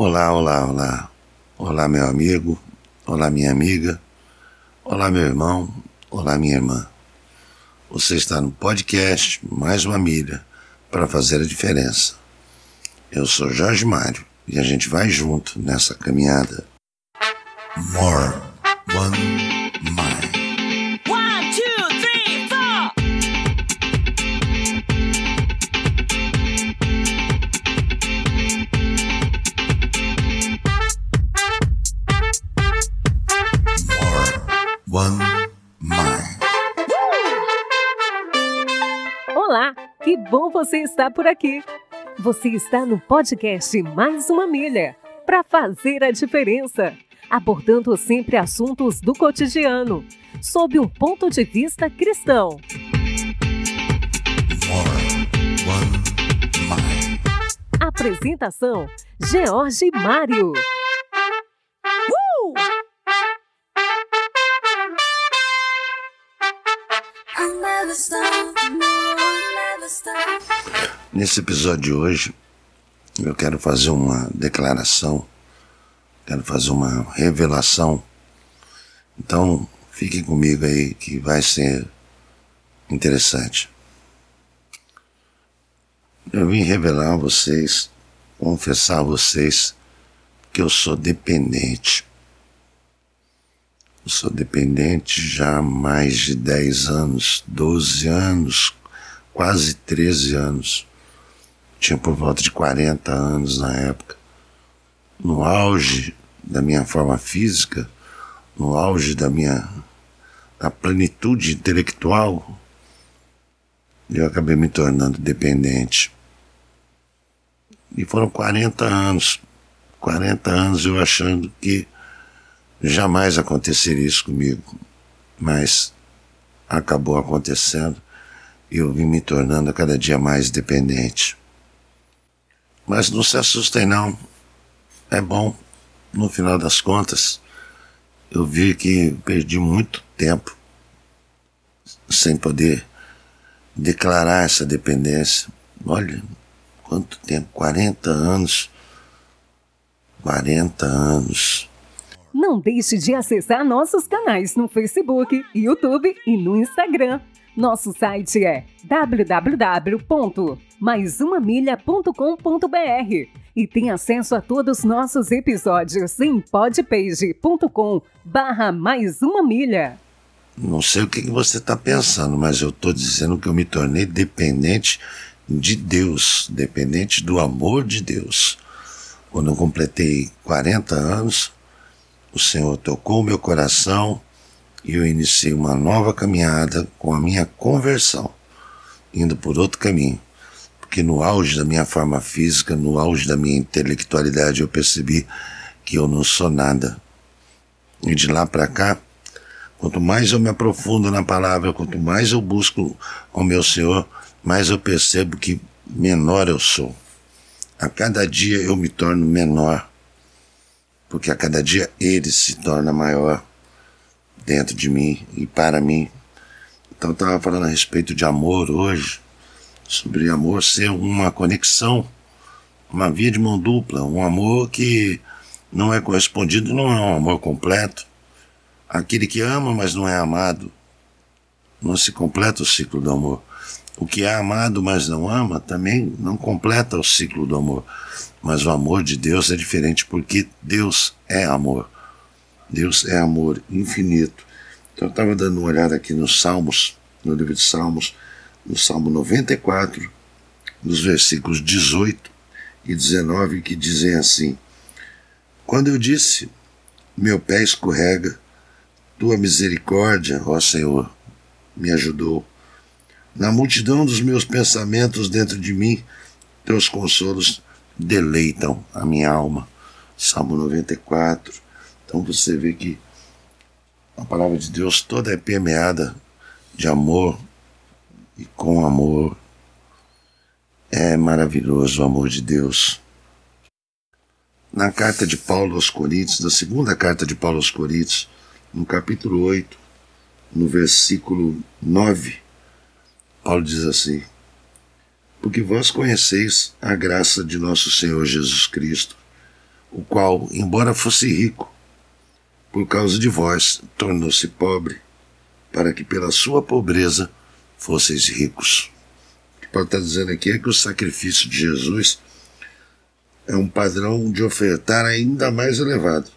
Olá, olá, olá. Olá, meu amigo. Olá, minha amiga. Olá, meu irmão. Olá, minha irmã. Você está no podcast Mais uma Milha para fazer a diferença. Eu sou Jorge Mário e a gente vai junto nessa caminhada. More One Mind. One Mind. Olá, que bom você estar por aqui. Você está no podcast Mais uma Milha para fazer a diferença, abordando sempre assuntos do cotidiano, sob um ponto de vista cristão. One. Apresentação: George Mário. Nesse episódio de hoje, eu quero fazer uma declaração, quero fazer uma revelação. Então, fiquem comigo aí que vai ser interessante. Eu vim revelar a vocês, confessar a vocês que eu sou dependente. Sou dependente já há mais de 10 anos, 12 anos, quase 13 anos. Tinha por volta de 40 anos na época. No auge da minha forma física, no auge da minha da plenitude intelectual, eu acabei me tornando dependente. E foram 40 anos. 40 anos eu achando que jamais aconteceria isso comigo. Mas acabou acontecendo e eu vim me tornando cada dia mais dependente. Mas não se assustem não. É bom. No final das contas, eu vi que perdi muito tempo sem poder declarar essa dependência. Olha, quanto tempo? 40 anos. 40 anos. Não deixe de acessar nossos canais no Facebook, YouTube e no Instagram. Nosso site é www.maisumamilha.com.br e tem acesso a todos os nossos episódios em podpage.com barra mais uma milha. Não sei o que que você está pensando, mas eu estou dizendo que eu me tornei dependente de Deus, dependente do amor de Deus. Quando eu completei 40 anos, o Senhor tocou o meu coração e eu iniciei uma nova caminhada com a minha conversão, indo por outro caminho. Porque no auge da minha forma física, no auge da minha intelectualidade, eu percebi que eu não sou nada. E de lá para cá, quanto mais eu me aprofundo na palavra, quanto mais eu busco ao meu Senhor, mais eu percebo que menor eu sou. A cada dia eu me torno menor, porque a cada dia ele se torna maior dentro de mim e para mim. Então eu estava falando a respeito de amor hoje, sobre amor ser uma conexão, uma via de mão dupla, um amor que não é correspondido, não é um amor completo. Aquele que ama, mas não é amado, não se completa o ciclo do amor. O que é amado, mas não ama, também não completa o ciclo do amor. Mas o amor de Deus é diferente, porque Deus é amor. Deus é amor infinito. Então eu estava dando uma olhada aqui nos Salmos, no livro de Salmos, no Salmo 94, nos versículos 18 e 19, que dizem assim: Quando eu disse, meu pé escorrega, tua misericórdia, ó Senhor, me ajudou. Na multidão dos meus pensamentos dentro de mim, teus consolos deleitam a minha alma. Salmo 94. Então você vê que a palavra de Deus toda é permeada de amor e com amor. É maravilhoso o amor de Deus. Na carta de Paulo aos Coríntios, na segunda carta de Paulo aos Coríntios, no capítulo 8, no versículo 9, Paulo diz assim: Porque vós conheceis a graça de nosso Senhor Jesus Cristo, o qual, embora fosse rico, por causa de vós, tornou-se pobre, para que pela sua pobreza fosseis ricos. O que Paulo está dizendo aqui é que o sacrifício de Jesus é um padrão de ofertar ainda mais elevado.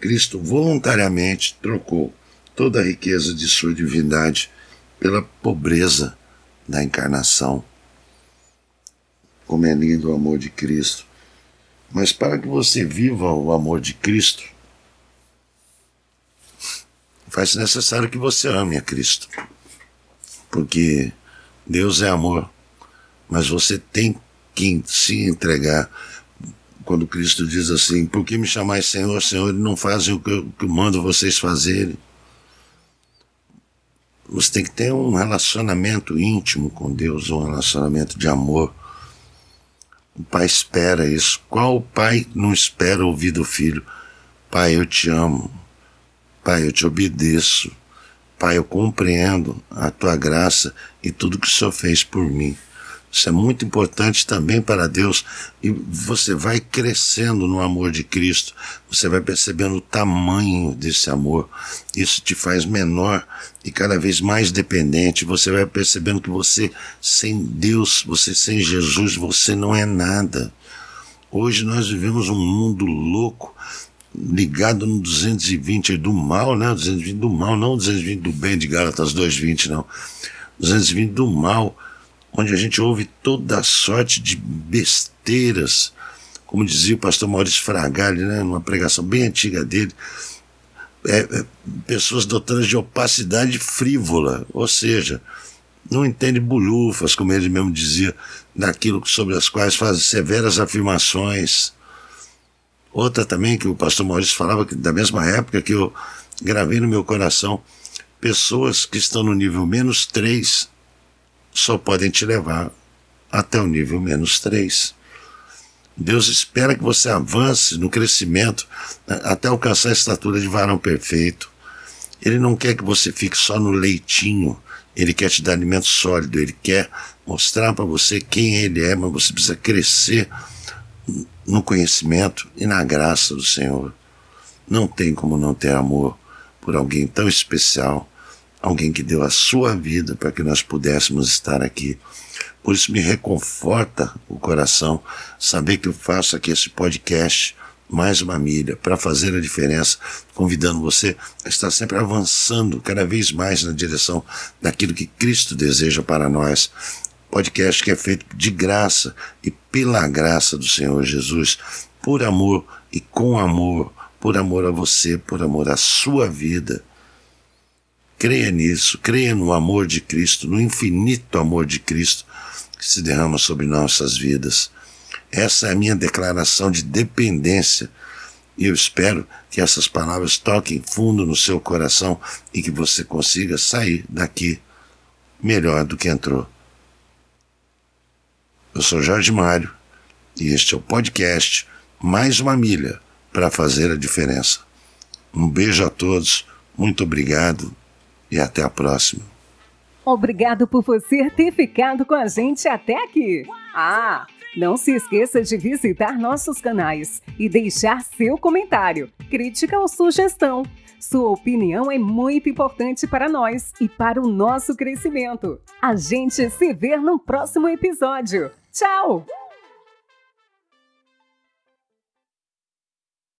Cristo voluntariamente trocou toda a riqueza de sua divindade pela pobreza da encarnação. Como é lindo o amor de Cristo. Mas para que você viva o amor de Cristo, faz necessário que você ame a Cristo. Porque Deus é amor, mas você tem que se entregar. Quando Cristo diz assim: Por que me chamais Senhor, Senhor, e não fazem o que eu, mando vocês fazerem? Você tem que ter um relacionamento íntimo com Deus, um relacionamento de amor. O pai espera isso. Qual pai não espera ouvir do filho? Pai, eu te amo. Pai, eu te obedeço. Pai, eu compreendo a tua graça e tudo que o Senhor fez por mim. Isso é muito importante também para Deus e você vai crescendo no amor de Cristo, você vai percebendo o tamanho desse amor. Isso te faz menor e cada vez mais dependente. Você vai percebendo que você, sem Deus, você sem Jesus, você não é nada. Hoje nós vivemos um mundo louco, ligado no 220 do mal, né? 220 do mal, não 220 do bem de Gálatas 220, não. 220 do mal onde a gente ouve toda sorte de besteiras, como dizia o pastor Maurício Fragalli, né, numa pregação bem antiga dele, é, é, pessoas dotadas de opacidade frívola, ou seja, não entende bulufas, como ele mesmo dizia, daquilo sobre as quais faz severas afirmações. Outra também que o pastor Maurício falava, que da mesma época que eu gravei no meu coração, pessoas que estão no nível menos 3 só podem te levar até o nível menos 3. Deus espera que você avance no crescimento né, até alcançar a estatura de varão perfeito. Ele não quer que você fique só no leitinho, ele quer te dar alimento sólido, ele quer mostrar para você quem ele é, mas você precisa crescer no conhecimento e na graça do Senhor. Não tem como não ter amor por alguém tão especial alguém que deu a sua vida para que nós pudéssemos estar aqui. Por isso me reconforta o coração saber que eu faço aqui esse podcast, mais uma milha, para fazer a diferença, convidando você a estar sempre avançando cada vez mais na direção daquilo que Cristo deseja para nós. Podcast que é feito de graça e pela graça do Senhor Jesus, por amor e com amor, por amor a você, por amor à sua vida Creia nisso, creia no amor de Cristo, no infinito amor de Cristo que se derrama sobre nossas vidas. Essa é a minha declaração de dependência e eu espero que essas palavras toquem fundo no seu coração e que você consiga sair daqui melhor do que entrou. Eu sou Jorge Mário e este é o podcast Mais uma Milha para fazer a diferença. Um beijo a todos, muito obrigado e até a próxima. Obrigado por você ter ficado com a gente até aqui. Ah, não se esqueça de visitar nossos canais e deixar seu comentário, crítica ou sugestão. Sua opinião é muito importante para nós e para o nosso crescimento. A gente se vê no próximo episódio. Tchau!